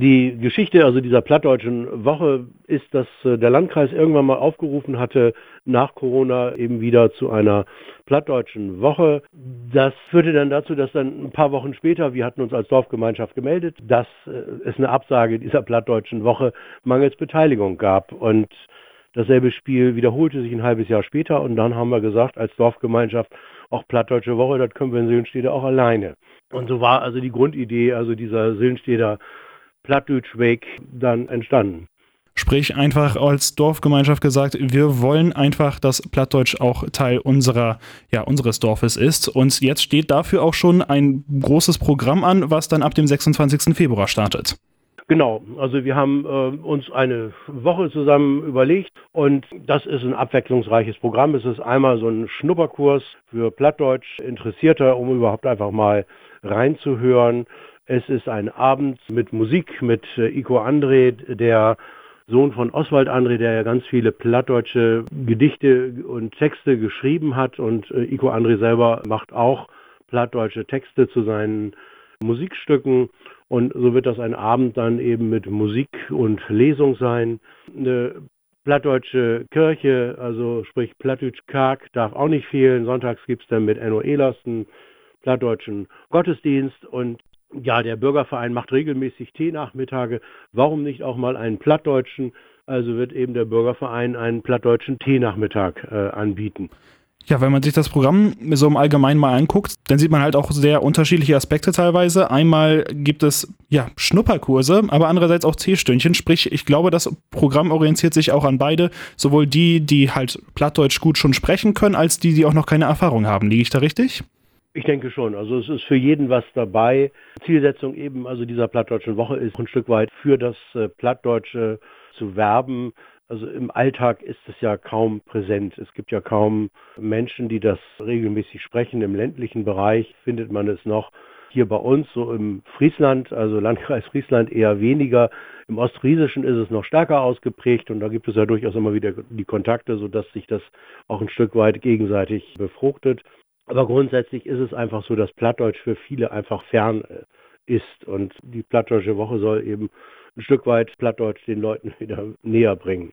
Die Geschichte also dieser plattdeutschen Woche ist, dass äh, der Landkreis irgendwann mal aufgerufen hatte, nach Corona eben wieder zu einer plattdeutschen Woche. Das führte dann dazu, dass dann ein paar Wochen später, wir hatten uns als Dorfgemeinschaft gemeldet, dass äh, es eine Absage dieser plattdeutschen Woche mangels Beteiligung gab. Und dasselbe Spiel wiederholte sich ein halbes Jahr später und dann haben wir gesagt, als Dorfgemeinschaft, auch plattdeutsche Woche, das können wir in Sillenstede auch alleine. Und so war also die Grundidee, also dieser Sillensteder Plattdeutschweg dann entstanden. Sprich einfach als Dorfgemeinschaft gesagt, wir wollen einfach, dass Plattdeutsch auch Teil unserer, ja, unseres Dorfes ist. Und jetzt steht dafür auch schon ein großes Programm an, was dann ab dem 26. Februar startet. Genau, also wir haben äh, uns eine Woche zusammen überlegt und das ist ein abwechslungsreiches Programm. Es ist einmal so ein Schnupperkurs für Plattdeutsch Interessierte, um überhaupt einfach mal reinzuhören. Es ist ein Abend mit Musik mit äh, Iko André, der Sohn von Oswald André, der ja ganz viele plattdeutsche Gedichte und Texte geschrieben hat und äh, Iko André selber macht auch plattdeutsche Texte zu seinen Musikstücken und so wird das ein Abend dann eben mit Musik und Lesung sein. Eine plattdeutsche Kirche, also sprich Plattdeutsch Karg, darf auch nicht fehlen. Sonntags gibt es dann mit Enno Ehlers plattdeutschen Gottesdienst und ja, der Bürgerverein macht regelmäßig Teenachmittage. Warum nicht auch mal einen plattdeutschen? Also wird eben der Bürgerverein einen plattdeutschen Teenachmittag äh, anbieten. Ja, wenn man sich das Programm so im Allgemeinen mal anguckt, dann sieht man halt auch sehr unterschiedliche Aspekte teilweise. Einmal gibt es ja Schnupperkurse, aber andererseits auch C-Stündchen. Sprich, ich glaube, das Programm orientiert sich auch an beide, sowohl die, die halt Plattdeutsch gut schon sprechen können, als die, die auch noch keine Erfahrung haben. Liege ich da richtig? Ich denke schon. Also es ist für jeden was dabei. Zielsetzung eben also dieser Plattdeutschen Woche ist ein Stück weit für das äh, Plattdeutsche zu werben. Also im Alltag ist es ja kaum präsent. Es gibt ja kaum Menschen, die das regelmäßig sprechen. Im ländlichen Bereich findet man es noch. Hier bei uns, so im Friesland, also Landkreis Friesland eher weniger. Im Ostfriesischen ist es noch stärker ausgeprägt und da gibt es ja durchaus immer wieder die Kontakte, sodass sich das auch ein Stück weit gegenseitig befruchtet. Aber grundsätzlich ist es einfach so, dass Plattdeutsch für viele einfach fern äh, ist und die Plattdeutsche Woche soll eben ein Stück weit Plattdeutsch den Leuten wieder näher bringen.